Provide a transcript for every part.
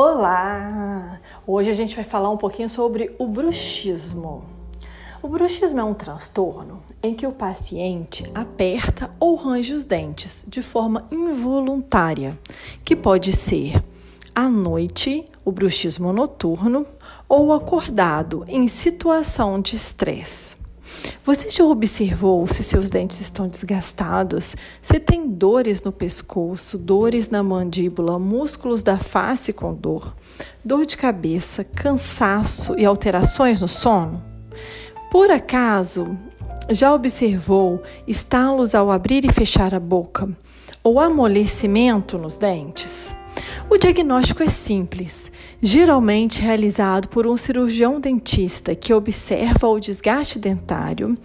Olá! Hoje a gente vai falar um pouquinho sobre o bruxismo. O bruxismo é um transtorno em que o paciente aperta ou range os dentes de forma involuntária, que pode ser à noite, o bruxismo noturno, ou acordado em situação de estresse. Você já observou se seus dentes estão desgastados? Se tem dores no pescoço, dores na mandíbula, músculos da face com dor, dor de cabeça, cansaço e alterações no sono? Por acaso, já observou estalos ao abrir e fechar a boca ou amolecimento nos dentes? O diagnóstico é simples, geralmente realizado por um cirurgião dentista que observa o desgaste dentário,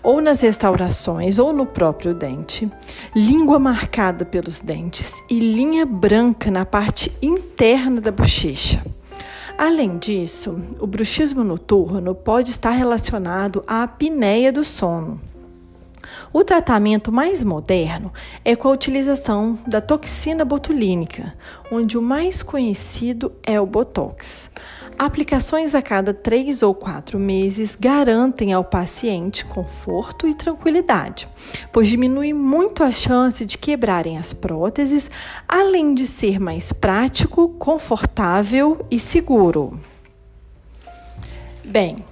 ou nas restaurações, ou no próprio dente, língua marcada pelos dentes e linha branca na parte interna da bochecha. Além disso, o bruxismo noturno pode estar relacionado à apneia do sono o tratamento mais moderno é com a utilização da toxina botulínica, onde o mais conhecido é o Botox. Aplicações a cada três ou quatro meses garantem ao paciente conforto e tranquilidade, pois diminui muito a chance de quebrarem as próteses, além de ser mais prático, confortável e seguro. Bem,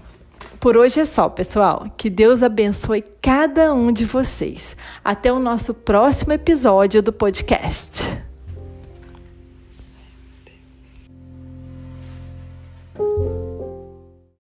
por hoje é só, pessoal. Que Deus abençoe cada um de vocês. Até o nosso próximo episódio do podcast.